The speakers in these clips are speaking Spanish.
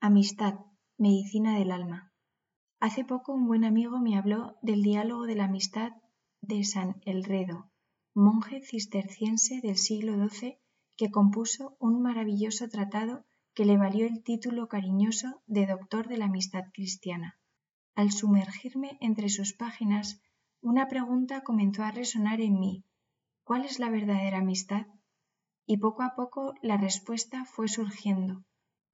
Amistad, medicina del alma. Hace poco un buen amigo me habló del diálogo de la amistad de San Elredo, monje cisterciense del siglo XII que compuso un maravilloso tratado que le valió el título cariñoso de Doctor de la Amistad Cristiana. Al sumergirme entre sus páginas, una pregunta comenzó a resonar en mí. ¿Cuál es la verdadera amistad? Y poco a poco la respuesta fue surgiendo.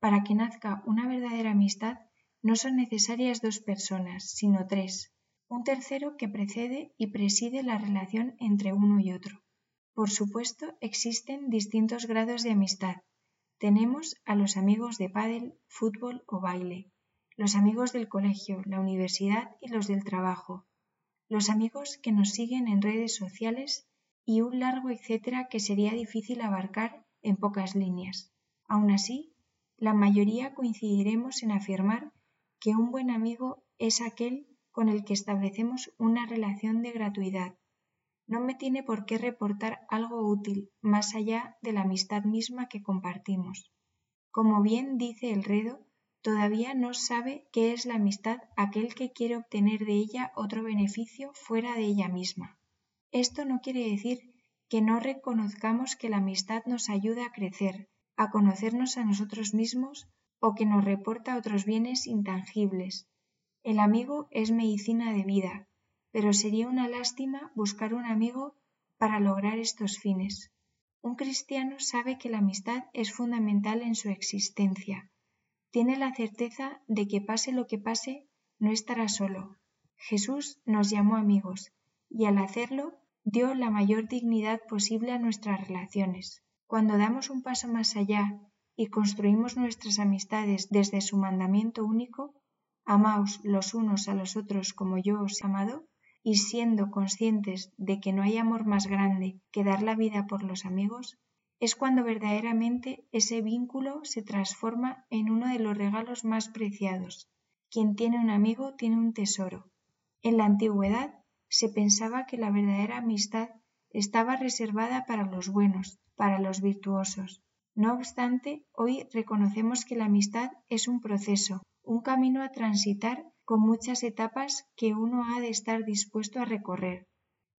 Para que nazca una verdadera amistad no son necesarias dos personas, sino tres, un tercero que precede y preside la relación entre uno y otro. Por supuesto, existen distintos grados de amistad. Tenemos a los amigos de pádel, fútbol o baile, los amigos del colegio, la universidad y los del trabajo, los amigos que nos siguen en redes sociales y un largo etcétera que sería difícil abarcar en pocas líneas. Aun así, la mayoría coincidiremos en afirmar que un buen amigo es aquel con el que establecemos una relación de gratuidad. No me tiene por qué reportar algo útil más allá de la amistad misma que compartimos. Como bien dice el redo, todavía no sabe qué es la amistad aquel que quiere obtener de ella otro beneficio fuera de ella misma. Esto no quiere decir que no reconozcamos que la amistad nos ayuda a crecer, a conocernos a nosotros mismos o que nos reporta otros bienes intangibles. El amigo es medicina de vida, pero sería una lástima buscar un amigo para lograr estos fines. Un cristiano sabe que la amistad es fundamental en su existencia. Tiene la certeza de que pase lo que pase, no estará solo. Jesús nos llamó amigos y al hacerlo dio la mayor dignidad posible a nuestras relaciones. Cuando damos un paso más allá y construimos nuestras amistades desde su mandamiento único, amaos los unos a los otros como yo os he amado, y siendo conscientes de que no hay amor más grande que dar la vida por los amigos, es cuando verdaderamente ese vínculo se transforma en uno de los regalos más preciados. Quien tiene un amigo tiene un tesoro. En la antigüedad se pensaba que la verdadera amistad estaba reservada para los buenos, para los virtuosos. No obstante, hoy reconocemos que la amistad es un proceso, un camino a transitar con muchas etapas que uno ha de estar dispuesto a recorrer.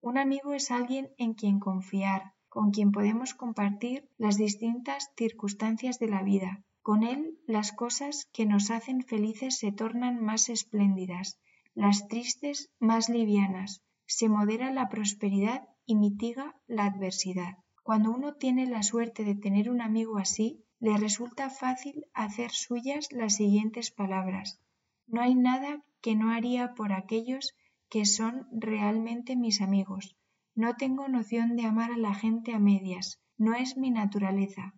Un amigo es alguien en quien confiar, con quien podemos compartir las distintas circunstancias de la vida. Con él las cosas que nos hacen felices se tornan más espléndidas, las tristes más livianas, se modera la prosperidad y mitiga la adversidad. Cuando uno tiene la suerte de tener un amigo así, le resulta fácil hacer suyas las siguientes palabras. No hay nada que no haría por aquellos que son realmente mis amigos. No tengo noción de amar a la gente a medias. No es mi naturaleza.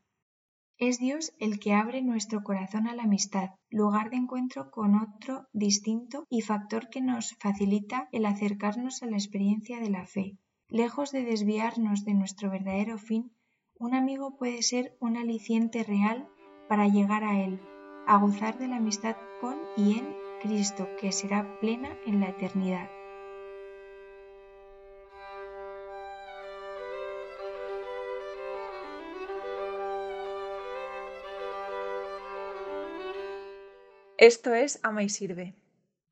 Es Dios el que abre nuestro corazón a la amistad, lugar de encuentro con otro distinto y factor que nos facilita el acercarnos a la experiencia de la fe. Lejos de desviarnos de nuestro verdadero fin, un amigo puede ser un aliciente real para llegar a Él, a gozar de la amistad con y en Cristo, que será plena en la eternidad. Esto es Ama y Sirve.